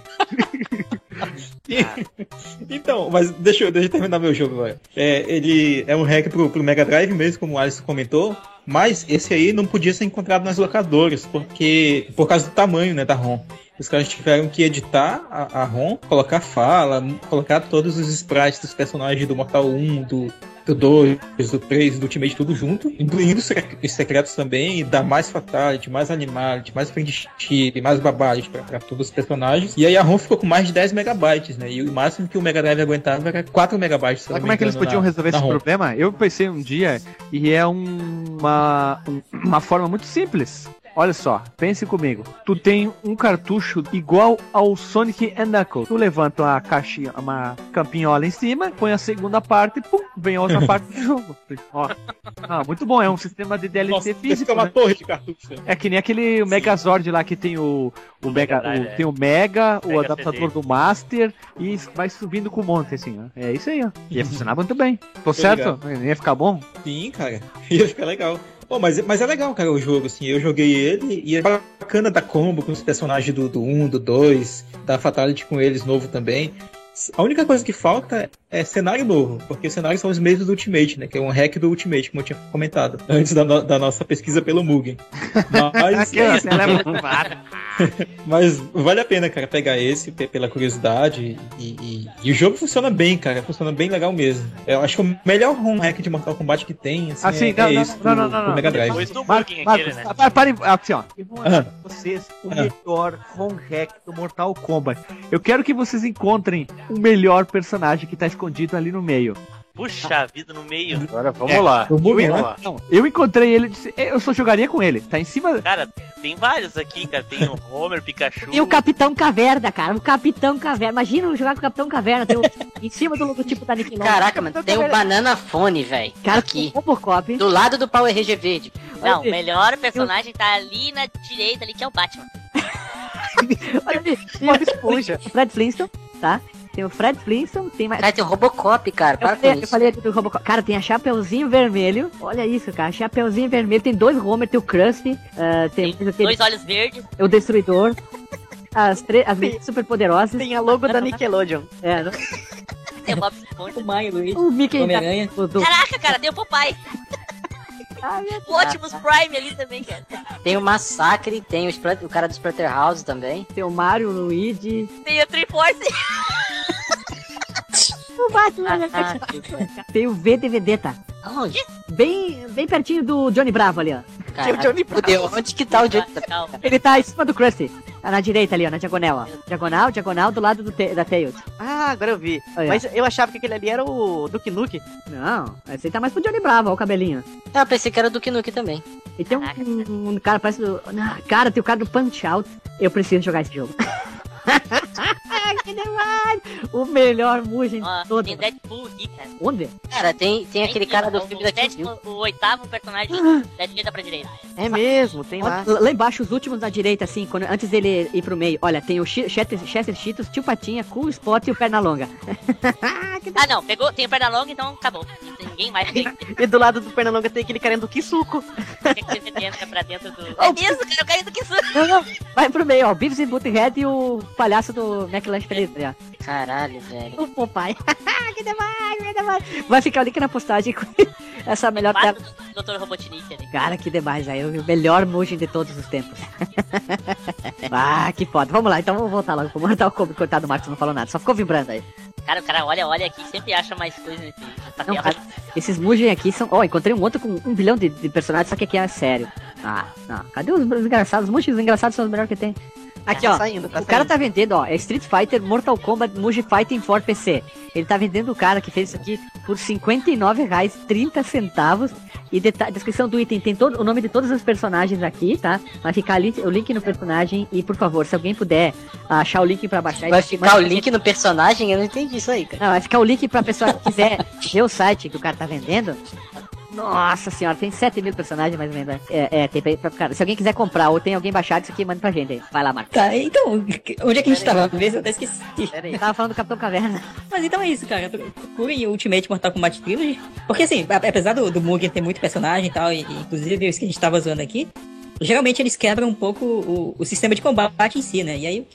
Então, mas deixa eu, deixa eu terminar meu jogo agora. É, ele é um hack pro, pro Mega Drive mesmo, como o Alisson comentou. Mas esse aí não podia ser encontrado nas locadoras, porque por causa do tamanho né, da ROM. Os caras tiveram que editar a, a ROM, colocar fala, colocar todos os sprites dos personagens do Mortal 1, do, do 2, do 3, do Ultimate, tudo junto, incluindo os sec- os secretos também, e dar mais Fatality, mais Animality, mais Friendship, mais Babality pra, pra todos os personagens. E aí a ROM ficou com mais de 10 megabytes, né? E o máximo que o Mega Drive aguentava era 4 megabytes. Sabe como é que eles podiam na- resolver na esse ROM. problema? Eu pensei um dia e é um- uma, um- uma forma muito simples. Olha só, pense comigo. Tu tem um cartucho igual ao Sonic and Knuckles. Tu levanta uma caixinha, uma campinhola em cima, põe a segunda parte, pum, vem a outra parte do jogo. Ó. Ah, muito bom, é um sistema de DLC Nossa, físico. fica uma né? torre de cartucho. né? É que nem aquele Megazord lá que tem o, o Mega, Drive, o- é. tem o Mega, o Mega adaptador CD. do Master e vai subindo com um monte assim, ó. É isso aí, ó. Ia funcionar muito bem. Tô certo? Ia ficar bom? Sim, cara. Ia ficar legal. Pô, mas, mas é legal, cara, o jogo, assim. Eu joguei ele e é bacana da combo com os personagens do, do 1, do 2, da Fatality com eles novo também. A única coisa que falta é cenário novo, porque os cenários são os mesmos do Ultimate, né? Que é um hack do Ultimate, como eu tinha comentado, antes da, no- da nossa pesquisa pelo Mugen. Mas, é isso, Ela é muito mas vale a pena, cara, pegar esse pe- pela curiosidade. E, e- e o jogo funciona bem, cara. Funciona bem legal mesmo. Eu acho que o melhor home hack de Mortal Kombat que tem assim, Assim, é, não, é não, esse não, do, não, não, do não. Mega Drive. Depois do Mar- Mugen Marcos, aquele, né? pa- parem, assim, ó. Eu vou Ah. pra vocês o Ah. melhor home hack do Mortal Kombat. Eu quero que vocês encontrem o melhor personagem que tá escondido ali no meio. Puxa vida no meio. Agora vamos É, lá. né? lá. Não, eu encontrei ele disse, eu só jogaria com ele. Tá em cima. Cara, tem vários aqui, cara. Tem o Homer, Pikachu. E o Capitão Caverna, cara. O Capitão Caverna. Imagina jogar com o Capitão Caverna. Tem o, em cima do logotipo da Nickelodeon. Caraca, mano, tem o. Banana Fone, velho. Cara, aqui. Robocop. Do lado do Power Ranger verde. Não, o melhor personagem tá ali na direita, ali, que é o Batman. olha ali. Bob Esponja. Fred Flintstone, tá? Tem o Fred Flintstone, tem mais. Cara, tem o Robocop, cara. Eu Para falei, com eu isso. falei do Robocop. Cara, tem a Chapeuzinho Vermelho. Olha isso, cara. Chapeuzinho Vermelho. Tem dois Homer, tem o Krusty. ah, tem Tem aquele- dois olhos verdes. o Destruidor. As três as meninas super poderosas. Tem a logo da Nickelodeon. É, né? Tem o Bob Esponja. O Maio, Luiz. o Mickey Homem-Aranha. Caraca, cara, tem o Popeye. Ai, O Optimus Prime ali também, cara. Tem o Massacre, tem o, Splat- o cara do Splatterhouse também. Tem o Mario, o Luigi. Tem o Triforce. Tem o VDVD, tá? Aonde? Bem, bem pertinho do Johnny Bravo ali, ó. Cara, Johnny fudeu. Onde que tá o Johnny? Calma. Ele tá em cima do Krusty. Tá na direita ali, ó, na diagonal, ó. Diagonal, diagonal, do lado do te- da Tails. Ah, agora eu vi. Ó. Mas eu achava que aquele ali era o Duke Nuke. Não, esse aí tá mais pro Johnny Bravo, ó, o cabelinho. Ah, eu pensei que era do Duke Nuke também. E tem um, um- um cara, parece do... Ah, Cara, tem o cara do Punch Out. Eu preciso jogar esse jogo. que demais! O melhor Mugen de todo. tem Deadpool aqui, cara. Onde? Cara, tem, tem aquele cara do o, filme o, da sétimo, o oitavo personagem da direita pra direita. É mesmo, tem lá. Lá embaixo, os últimos da direita, assim, quando, antes dele ir pro meio. Olha, tem o Chester, Chester Cheetos, Tio Patinha, Cool Spot e o Pernalonga. Ah, não, pegou, tem o perna longa, então acabou. Ninguém mais. Tem E do lado do Pernalonga tem aquele cara do Kisuko. entra pra dentro do. É mesmo, cara, eu caí do não, vai pro meio, ó. O Beavis e Butthead e o palhaço do McLanche Feliz, ali, ó. Caralho, velho. O Popeye. que demais, que demais. Vai ficar o link na postagem com essa melhor tela. Dr. Robotnik ali. Cara, que demais, aí. O melhor Mugen de todos os tempos. ah, que foda. Vamos lá, então vamos voltar logo pro Mortal Kombat. Coitado do Marcos, não falou nada. Só ficou vibrando aí. Cara, o cara olha, olha aqui, sempre acha mais coisas nesse, Não, cara, esses Mugen aqui são. Ó, encontrei um outro com um bilhão de, de personagens, só que aqui é sério. Ah, não. Cadê os, os engraçados? Os Mugens engraçados são os melhores que tem. Aqui, ó. Tá saindo, tá o cara tá vendendo, ó. É Street Fighter Mortal Kombat Muji Fighting for PC. Ele tá vendendo o cara que fez isso aqui por R$ 59,30 E descrição do item tem todo o nome de todos os personagens aqui, tá? Vai ficar ali, o link no personagem. E por favor, se alguém puder achar o link pra baixar. Vai ficar o link no personagem? Eu não entendi isso aí, cara. Não, vai ficar o link pra pessoa que quiser ver o site que o cara tá vendendo. Nossa senhora, tem 7 mil personagens mais ou menos. né? É, é tem pra, pra, cara. Se alguém quiser comprar ou tem alguém baixado isso aqui, manda pra gente aí. Vai lá, Marcos. Tá, então, onde é que a gente tava mesmo? Eu até esqueci. Pera aí, tava falando do Capitão Caverna. Mas então é isso, cara. Procurem o Ultimate Mortal Kombat Trilogy. Porque assim, apesar do, do Mugen ter muito personagem e tal, e, inclusive os que a gente tava zoando aqui, geralmente eles quebram um pouco o, o sistema de combate em si, né? E aí,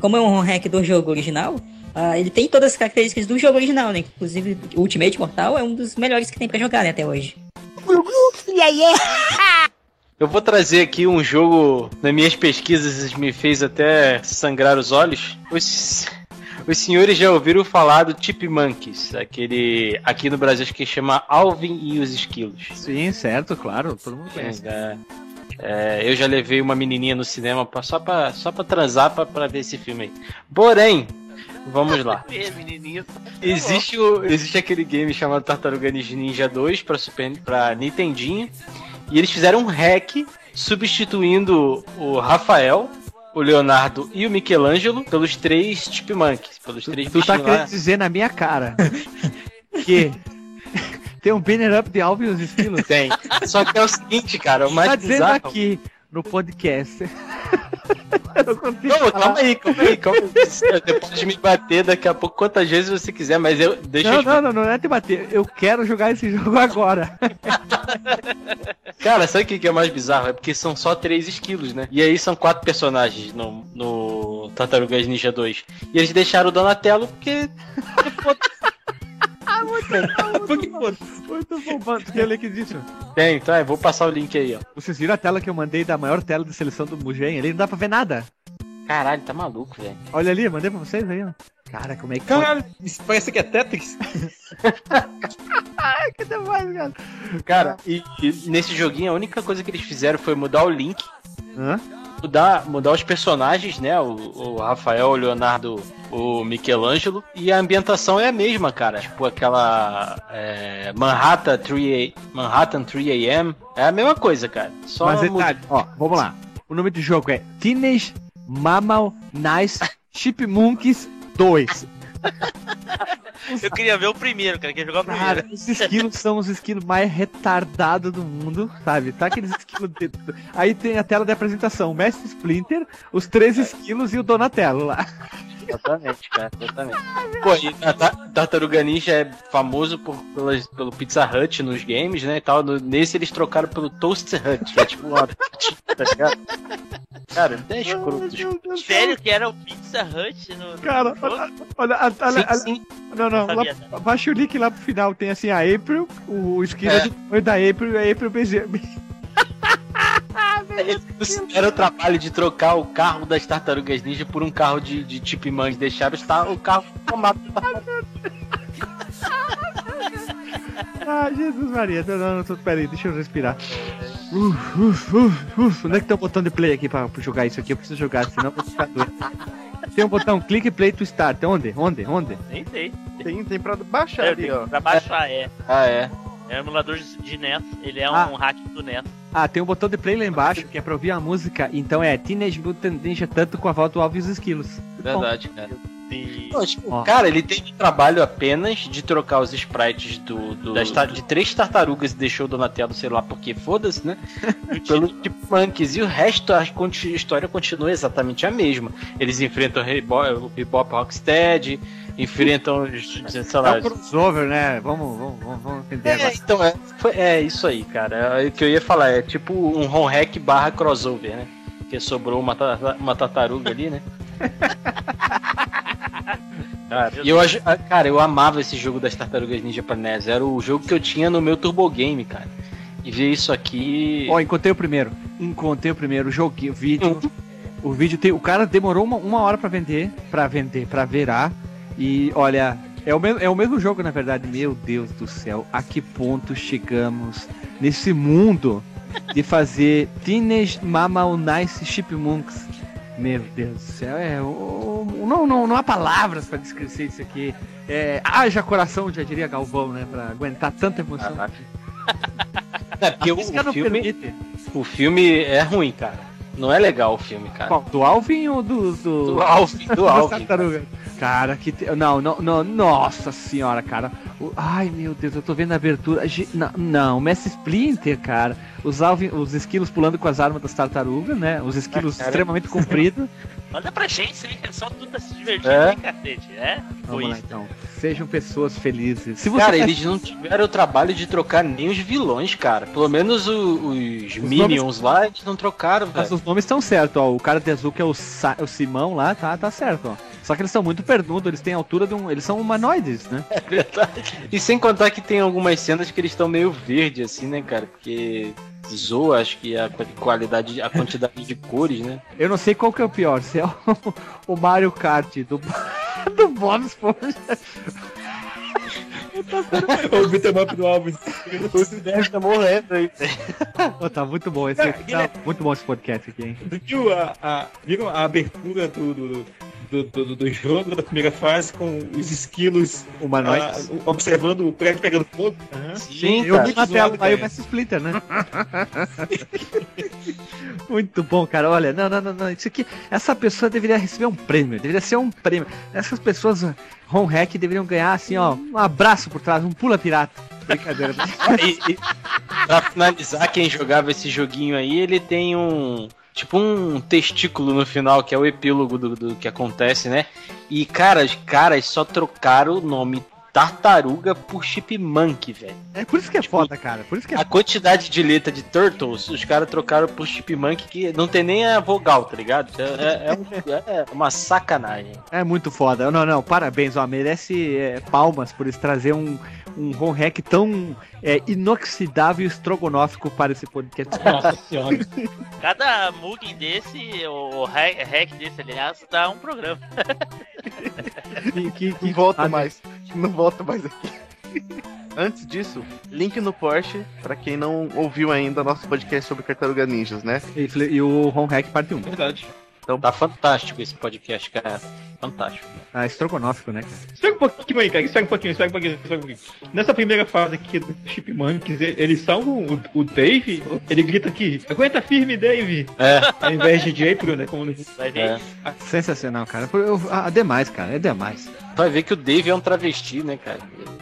como é um hack do jogo original, ah, ele tem todas as características do jogo original, né? Inclusive, o Ultimate Mortal é um dos melhores que tem pra jogar, né, até hoje. Eu vou trazer aqui um jogo, nas minhas pesquisas, me fez até sangrar os olhos. Os, os senhores já ouviram falar do Chipmunks, aquele aqui no Brasil acho que chama Alvin e os Esquilos. Sim, certo, claro, todo mundo conhece. É, é, eu já levei uma menininha no cinema pra, só, pra, só pra transar pra, pra ver esse filme aí. Porém, vamos lá. Menininho. Existe, o, existe aquele game chamado Tartaruga Ninja 2 pra, Super, pra Nintendinho. E eles fizeram um hack substituindo o Rafael, o Leonardo e o Michelangelo pelos três Chipmunks. Pelos três Tu tá bichinhos lá. querendo dizer na minha cara que tem um banner up de Alvin e os esquilos? Tem. Só que é o seguinte, cara, o mais tá dizendo bizarro... aqui no podcast. Eu não Não, calma aí, calma aí, calma aí. Você pode me bater daqui a pouco quantas vezes você quiser, mas eu deixa Não, eu não, não, não é te bater. Eu quero jogar esse jogo agora. Cara, sabe o que que é mais bizarro? É porque são só três esquilos, né? E aí são quatro personagens no, no Tartarugas Ninja 2. E eles deixaram o Donatello porque. Muito bom, mano. Tem o link disso. Tem, tá, eu vou passar o link aí, ó. Vocês viram a tela que eu mandei da maior tela de seleção do Mugen? Ali não dá pra ver nada. Caralho, tá maluco, velho. Olha ali, mandei pra vocês aí, ó. Cara, como é que Caralho, isso parece que é Tetris. Ai, que demais, cara. Cara, e, e nesse joguinho a única coisa que eles fizeram foi mudar o link. Hã? Mudar, mudar os personagens, né? O, o Rafael, o Leonardo, o Michelangelo. E a ambientação é a mesma, cara. Tipo aquela. é, Manhattan 3 a, Manhattan 3 AM. É a mesma coisa, cara. Só Mas muda- detalhe, ó, vamos lá. O nome do jogo é Teenage Mammal Nice Chipmunks 2. Eu queria ver o primeiro, cara. Queria jogar o Cara, primeiro. os esquilos são os esquilos mais retardados do mundo, sabe? Tá aqueles esquilos. De... Aí tem a tela de apresentação: o Mestre Splinter, os três esquilos e o Donatello lá. Exatamente, cara, exatamente. Pô, e a Ta- Tartaruga Ninja é famoso por, pelas, pelo Pizza Hut nos games, né? E tal. No- nesse eles trocaram pelo Toast Hut, que é tipo uma. tá ligado? Cara, é escroto. escroto. Sério que era o Pizza Hut no. Cara, olha, olha, a- olha, Sim, sim. Não, não, Sabia, lá, baixa o link lá pro final, tem assim a April, o esquilo É. da April e a April Fizeram o trabalho de trocar o carro das tartarugas ninja por um carro de, de Chipmunk. Deixaram estar o carro tomado. Ah, Jesus Maria, não, não, não, pera aí, deixa eu respirar. Uf, uf, uf, uf. Onde é que tem o botão de play aqui pra, pra jogar isso aqui? Eu preciso jogar, senão eu vou ficar doido. Tem um botão clique play to start. Onde? Onde? Onde? Nem sei. Tem, tem pra baixar É, ali, tem ó. pra baixar, é. Ah, é. É um emulador de de NES. Ele é um Ah. hack do NES. Ah, tem um botão de play lá embaixo que é pra ouvir a música. Então é Teenage Mutant Ninja tanto com a volta do Alves os Esquilos. Verdade, cara. Não, tipo, Ó. cara, ele teve trabalho apenas de trocar os sprites do, do- tar- de três tartarugas e deixou o Donatello, sei lá porque, foda-se, né? Pelo Chipmunks. E o resto, a história continua exatamente a mesma. Eles enfrentam o Bebop Rocksteady, enfrentam os, sei lá... É um crossover, né? Vamos, vamos, vamos, entender É, então, é, foi- é isso aí, cara. É, o que eu ia falar é tipo um home hack barra crossover, né? Porque sobrou uma, uma tartaruga ali, né? Cara, e eu, ah, cara, eu amava esse jogo das Tartarugas Ninja pra NES. Era o jogo que eu tinha no meu Turbo Game, cara. E ver isso aqui. Ó, encontrei o primeiro. Encontrei o primeiro, joguei o vídeo. O vídeo tem. O cara demorou uma, uma hora pra vender. Pra vender, pra virar. E olha, é o, mesmo, é o mesmo jogo, na verdade. Meu Deus do céu, a que ponto chegamos nesse mundo de fazer Teenage Mammal Nice Chipmunks? Meu Deus do céu, é. O, o- não, não, não há palavras pra descrever isso aqui. É, haja coração, já diria Galvão, né? Pra aguentar tanta emoção. É porque o, o filme, permite. o filme é ruim, cara. Não é legal o filme, cara. Qual? Do Alvin ou do. Do, Do Alvin, do Alvin. tartaruga? Cara, que. te- Não, não, não. Nossa senhora, cara. Ai, meu Deus, eu tô vendo a abertura. Não, não, Messi Splinter, cara. Os, Alvin, os esquilos pulando com as armas das tartarugas, né? Os esquilos Ah, cara. extremamente compridos. Manda pra gente? Que é só tudo pra se divertir, É. né, cacete? É? Foi Vamos lá isso. então. Sejam pessoas felizes. Se você Cara, quer- eles não tiveram o trabalho de trocar nem os vilões, cara. Pelo menos o- os, Minions lá, eles não trocaram, Mas velho. os nomes estão certos, ó. O cara de azul que é o, Sa- o Simão lá, tá, tá certo, ó. Só que eles são muito pernudos, eles têm a altura de um. Eles são humanoides, né? É verdade. E sem contar que tem algumas cenas que eles estão meio verde, assim, né, cara? Porque zoa, acho que a qualidade, a quantidade de cores, né? Eu não sei qual que é o pior, se é o, o Mario Kart do, do Bob Esponja. o beat'em up do Alves. O Sidney tá morrendo aí. Pô, tá muito bom esse, tá muito bom esse podcast aqui, hein? Viu a, a, viram a abertura do, do, do, do- do jogo da primeira fase com os esquilos Humanoides. ah, observando o prédio pegando fogo? Sim, eu cara. vi na tela, aí o. Messi Splinter, né? Muito bom, cara. Olha, não, não, não, não. Isso aqui, essa pessoa deveria receber um prêmio, deveria ser um prêmio. Essas pessoas, home hack, deveriam ganhar assim, ó, um abraço por trás, um pula pirata. Brincadeira. né? E, e pra finalizar, quem jogava esse joguinho aí, ele tem um. Tipo um testículo no final, que é o epílogo do, do que acontece, né? E, cara, os caras só trocaram o nome tartaruga por chipmunk, velho. É por isso que é foda, cara. Por isso que é A quantidade de letra de Turtles, os caras trocaram por chipmunk que não tem nem a vogal, tá ligado? É, é- é um- é uma sacanagem. É muito foda. Não, não, parabéns, ó. Merece é, palmas por eles trazer um, um home hack tão é, inoxidável e estrogonófico para esse podcast. Nossa senhora. Cada mugging desse, o hack, hack desse, aliás, dá um programa. que, que, que ah, mais. Não volto mais aqui. Antes disso, link no Porsche, pra quem não ouviu ainda nosso podcast sobre Tartaruga Ninjas, né? E, e o home hack parte 1. Verdade. Então tá fantástico esse podcast, cara. Fantástico. Ah, estrogonófico, né, cara? Espera um pouquinho aí, cara. Espera um pouquinho, espera um pouquinho, espera um pouquinho. Nessa primeira fase aqui do Chipmunks, eles salvam o, o Dave, ele grita aqui, aguenta firme, Dave! É. Ao invés de April, né? Como. É. Sensacional, cara. Eu, ah, demais, cara. É demais. Vai ver que o Dave é um travesti, né, cara?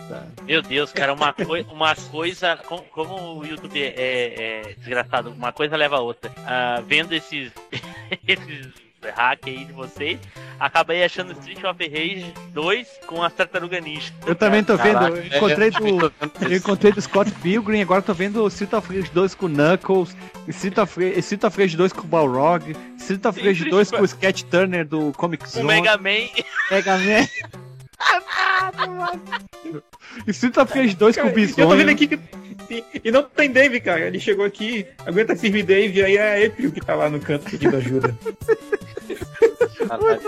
Tá- Meu Deus, cara, uma, coi uma coisa. com- Como o YouTube é, é desgraçado, uma coisa leva a outra. Ah, vendo esses. esses hack aí de vocês, acabei achando Street of Rage 2 com as tartarugas ninja. Eu também tô vendo. Caraca, eu encontrei é, eu também do. Eu encontrei do Scott Pilgrim, agora tô vendo o Street of Rage 2 com o Knuckles, Street of, Rage- Street of Rage 2 com o Balrog, Street of Rage Street 2 of- com o Sketch Turner do Comic O Zone, Mega Man. Mega Man. Street of Rage 2 com o Cara, eu tô vendo Bisonho. aqui que... E, e não tem Dave, cara. Ele chegou aqui, aguenta firme, Dave, aí é a April que tá lá no canto pedindo ajuda.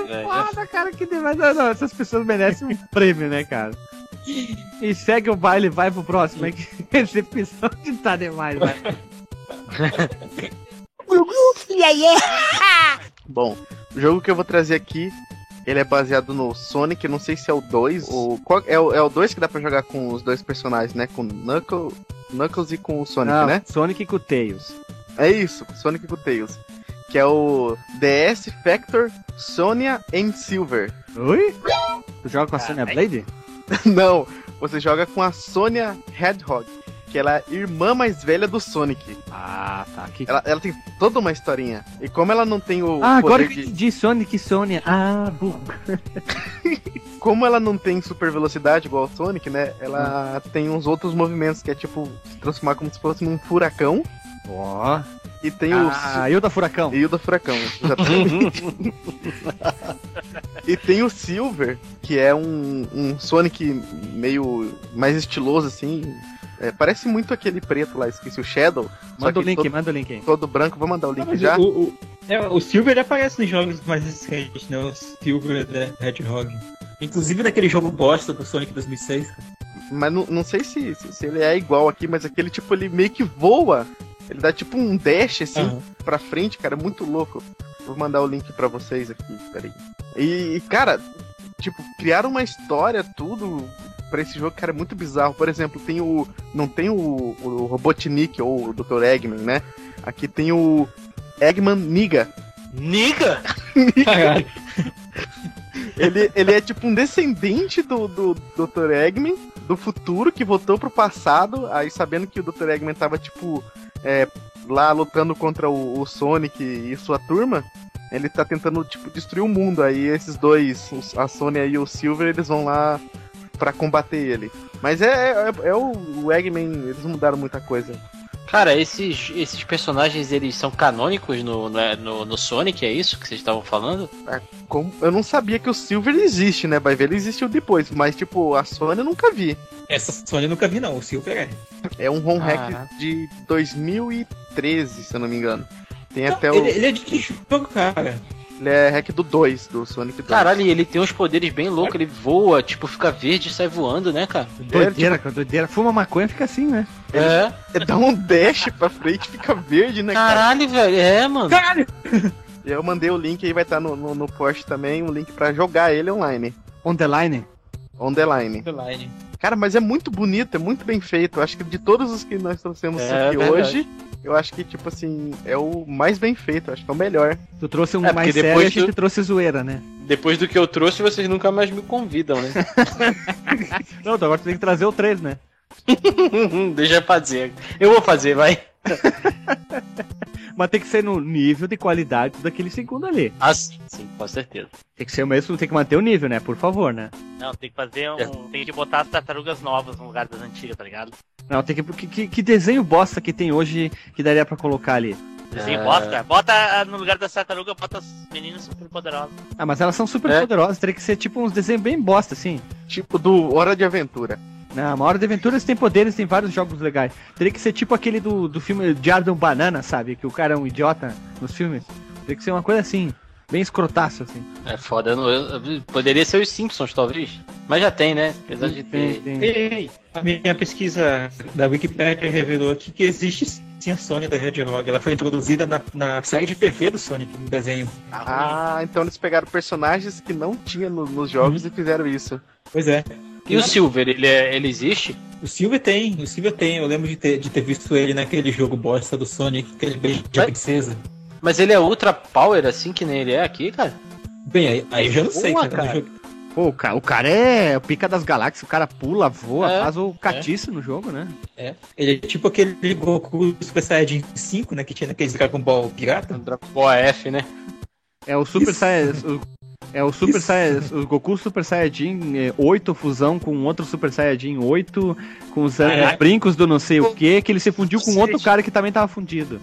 Velho. Foda, cara, que demais. Não, não, essas pessoas merecem um prêmio, né, cara? E segue o baile, vai pro próximo, é que esse episódio tá demais, vai. Bom, o jogo que eu vou trazer aqui, ele é baseado no Sonic, não sei se é o 2, ou qual, é, o, é o 2 que dá pra jogar com os dois personagens, né? Com o Knuckle, Knuckles e com o Sonic, Não, né? Sonic com o Tails. É isso, Sonic com o Tails. Que é o DS Factor Sonia and Silver. Oi? Tu joga com a Sonya Blade? Não, você joga com a Sonia Hedgehog, que ela é a irmã mais velha do Sonic. Ah, tá. Que... Ela, ela tem toda uma historinha. E como ela não tem o Ah, agora que de... entendi Sonic e Sônia. Ah, burro. Como ela não tem super velocidade igual o Sonic, né? Ela tem uns outros movimentos, que é tipo se transformar como se fosse num furacão. Ó. E tem o. Ah, Hilda Furacão. Hilda Furacão, exatamente. e tem o Silver, que é um, um Sonic meio mais estiloso, assim. É, parece muito aquele preto lá, esqueci o Shadow. Manda o link, todo, manda o link aí. todo branco, vou mandar o link Mas já. O, o, é, o Silver aparece nos jogos mais recentes, né? O Silver da Hedgehog. Inclusive naquele jogo bosta do Sonic 2006. cara. Mas não, não sei se, se, se ele é igual aqui, mas aquele tipo, ele meio que voa. Ele dá tipo um dash assim Aham. pra frente, cara, muito louco. Vou mandar o link pra vocês aqui, peraí. E, cara, tipo, criaram uma história, tudo pra esse jogo, cara, é muito bizarro. Por exemplo, tem o. Não tem o, o Robotnik ou o Dr. Eggman, né? Aqui tem o Eggman Niga. Niga? ele, ele é tipo um descendente do, do Dr. Eggman, do futuro, que voltou pro passado, aí sabendo que o Dr. Eggman tava, tipo, é, lá lutando contra o, o, Sonic e sua turma, ele tá tentando, tipo, destruir o mundo. Aí esses dois, a Sony e o Silver, eles vão lá para combater ele. Mas é, é, é o, o Eggman, eles mudaram muita coisa. Cara, esses, esses personagens eles são canônicos no, no, no, no Sonic, é isso que vocês estavam falando? É, como, eu não sabia que o Silver existe, né? Vai ver, ele existiu depois, mas tipo, a Sony eu nunca vi. Essa Sony eu nunca vi, não, o Silver é. É um home hack ah. de 2013, se eu não me engano. Tem então, até o. Ele, ele é de que jogo, cara? Ele é hack do 2, do Sonic 2. Caralho, ele tem uns poderes bem loucos, ele voa, tipo, fica verde e sai voando, né, cara? Doideira, cara, doideira. Fuma maconha fica assim, né? É. Ele dá um dash pra frente e fica verde, né, Caralho, cara? velho, é, mano. Caralho! Eu mandei o link aí, vai estar tá no, no, no post também, o um link pra jogar ele online. On the line? On the line. On the line. Cara, mas é muito bonito, é muito bem feito. Eu acho que de todos os que nós trouxemos é, aqui hoje, eu acho que, tipo assim, é o mais bem feito, acho que é o melhor. Tu trouxe um é, mais sério e a gente trouxe zoeira, né? Depois do que eu trouxe, vocês nunca mais me convidam, né? Não, então agora tu tem que trazer o 3, né? Deixa eu fazer. Eu vou fazer, vai. Mas tem que ser no nível de qualidade daquele segundo ali. Ah, sim, sim, com certeza. Tem que ser o mesmo, tem que manter o nível, né? Por favor, né? Não, tem que fazer um. É. Tem que botar as tartarugas novas no lugar das antigas, tá ligado? Não, tem que. Que, que desenho bosta que tem hoje que daria para colocar ali? Desenho é... bosta? Bota ah, no lugar da tartaruga, bota as meninas super poderosas. Ah, mas elas são super é. poderosas, teria que ser tipo uns desenhos bem bosta, assim. Tipo do Hora de Aventura. Não, uma Hora de Aventura tem poderes, tem vários jogos legais. Teria que ser tipo aquele do, do filme Diário Banana, sabe? Que o cara é um idiota nos filmes. Teria que ser uma coisa assim. Bem escrotaço, assim. É foda. Eu, eu, poderia ser os Simpsons, talvez. Mas já tem, né? Apesar de ter. Tem, tem. Ei, a minha pesquisa da Wikipedia revelou aqui que existe sim a Sony da Hedgehog. Ela foi introduzida na, na série de TV do Sonic, no desenho. Ah, então eles pegaram personagens que não tinha no, nos jogos uhum. e fizeram isso. Pois é. E o Silver, ele, é, ele existe? O Silver tem, o Silver tem. Eu lembro de ter, de ter visto ele naquele jogo bosta do Sonic, aquele beijo de princesa. Mas ele é ultra power assim que nem ele é aqui, cara? Bem, aí, aí eu já não sei, Boa, cara. cara. Pô, o cara, o cara é o pica das galáxias, o cara pula, voa, é, faz o catiço é. no jogo, né? É. Ele é tipo aquele Goku Super Saiyajin 5, né? Que tinha naqueles Dragon Ball pirata. Dragon Ball F, né? É o Super Saiyajin. É o Super Saiyajin, o Goku Super Saiyajin 8 fusão com outro Super Saiyajin 8, com os, os brincos do não sei o que, que ele se fundiu com outro cara que também tava fundido.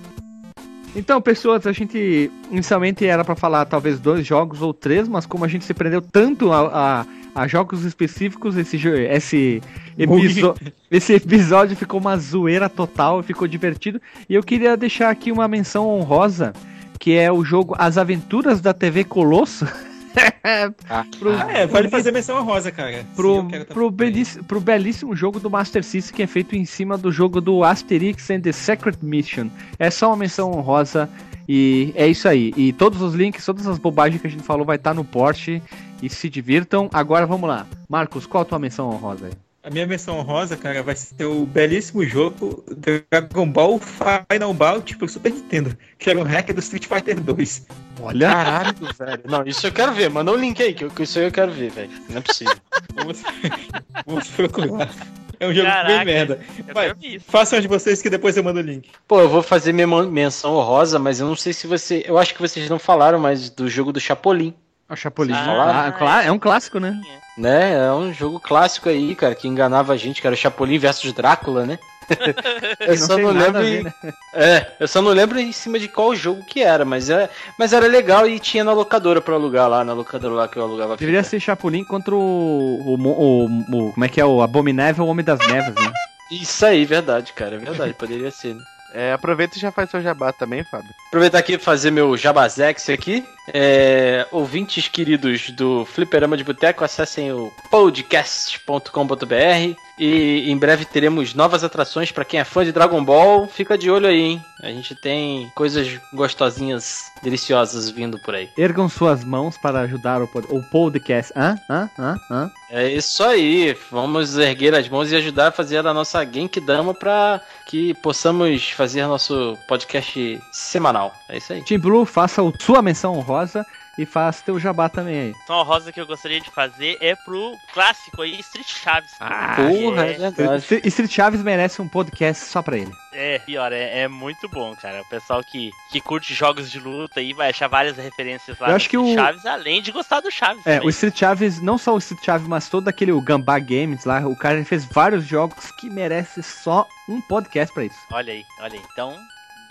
Então, pessoas, a gente inicialmente era para falar talvez dois jogos ou três, mas como a gente se prendeu tanto a, a, a jogos específicos, esse, esse, esse episódio ficou uma zoeira total, ficou divertido. E eu queria deixar aqui uma menção honrosa, que é o jogo As Aventuras da TV Colosso. ah, ah, é, pode fazer menção rosa, cara. Pro, pro, belíssimo, pro belíssimo jogo do Master System que é feito em cima do jogo do Asterix and the Secret Mission. É só uma menção honrosa e é isso aí. E todos os links, todas as bobagens que a gente falou vai estar tá no Porsche e se divirtam. Agora vamos lá. Marcos, qual a tua menção honrosa aí? A minha menção honrosa, cara, vai ser o belíssimo jogo Dragon Ball Final Bout pro Super Nintendo, que era um hack do Street Fighter 2. Olha! Caralho, velho. Não, isso eu quero ver. Manda um link aí, que isso aí eu quero ver, velho. Não é possível. vamos, vamos procurar. É um jogo Caraca, bem merda. Vai, façam de vocês que depois eu mando o link. Pô, eu vou fazer minha menção honrosa, mas eu não sei se você. Eu acho que vocês não falaram, mas do jogo do Chapolin. O Chapolin. Ah, ah, é um clássico, né? Né, é um jogo clássico aí, cara, que enganava a gente, que era o Chapolin versus Drácula, né? eu só não, não lembro. Ver, né? É, eu só não lembro em cima de qual jogo que era, mas, é, mas era legal e tinha na locadora pra alugar lá, na locadora lá que eu alugava. Deveria ser Chapolin contra o, o, o, o, Como é que é? O Abominável Homem das Neves, né? Isso aí, verdade, cara, é verdade, poderia ser, né? É, aproveita e já faz seu jabá também, Fábio. Aproveitar aqui para fazer meu jabazex aqui. É, ouvintes queridos do Fliperama de Boteco, acessem o podcast.com.br. E em breve teremos novas atrações para quem é fã de Dragon Ball. Fica de olho aí, hein? A gente tem coisas gostosinhas, deliciosas vindo por aí. Ergam suas mãos para ajudar o, pod o podcast. Hã? Hã? Hã? Hã? É isso aí. Vamos erguer as mãos e ajudar a fazer a nossa Genkidama para que possamos fazer nosso podcast semanal. É isso aí. Team Blue, faça a sua menção honrosa e faz teu jabá também aí. Então a rosa que eu gostaria de fazer é pro clássico aí, Street Chaves. Ah, porra, é, verdade. Street Chaves merece um podcast só pra ele. É, pior, é, é, muito bom, cara. O pessoal que, que curte jogos de luta aí vai achar várias referências lá eu acho que o... Chaves, além de gostar do Chaves. É, também. o Street Chaves, não só o Street Chaves, mas todo aquele o Gambá Games lá, o cara fez vários jogos que merece só um podcast pra isso. Olha aí, olha aí. Então,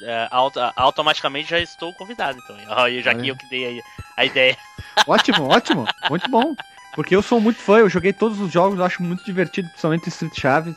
é, auto, automaticamente já estou convidado, então. Já que eu que dei a, a ideia. Ótimo, ótimo. Muito bom. Porque eu sou muito fã, eu joguei todos os jogos, eu acho muito divertido, principalmente Street Chaves.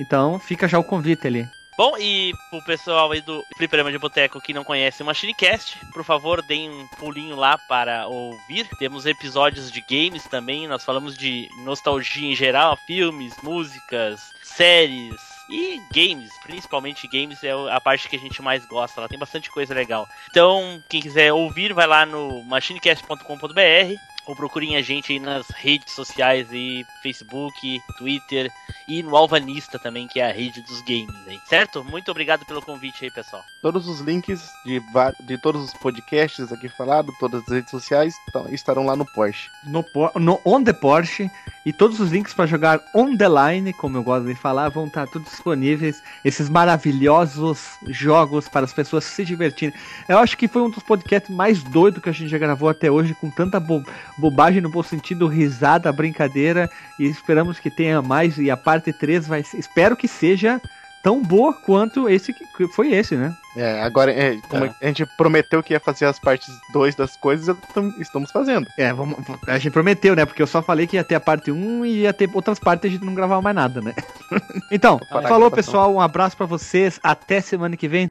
Então fica já o convite ali. Bom, e pro pessoal aí do Fliperama de Boteco que não conhece o MachineCast, por favor, deem um pulinho lá para ouvir. Temos episódios de games também, nós falamos de nostalgia em geral, filmes, músicas, séries, e games, principalmente games, é a parte que a gente mais gosta. Lá tem bastante coisa legal. Então, quem quiser ouvir, vai lá no machinecast.com.br ou procurem a gente aí nas redes sociais aí, Facebook, Twitter e no Alvanista também, que é a rede dos games aí. Certo? Muito obrigado pelo convite aí, pessoal. Todos os links de, de todos os podcasts aqui falados, todas as redes sociais, estarão lá no Porsche. No, no On The Porsche. E todos os links para jogar on the line, como eu gosto de falar, vão estar todos disponíveis. Esses maravilhosos jogos para as pessoas se divertirem. Eu acho que foi um dos podcasts mais doidos que a gente já gravou até hoje, com tanta bo bobagem no bom sentido, risada, brincadeira. E esperamos que tenha mais. E a parte 3 vai. Espero que seja tão boa quanto esse que foi esse, né? É, agora, é, como é. a gente prometeu que ia fazer as partes 2 das coisas, estamos fazendo. É, vamos, a gente prometeu, né? Porque eu só falei que ia ter a parte 1 um e ia ter outras partes e a gente não gravava mais nada, né? então, falou pessoal, um abraço para vocês, até semana que vem.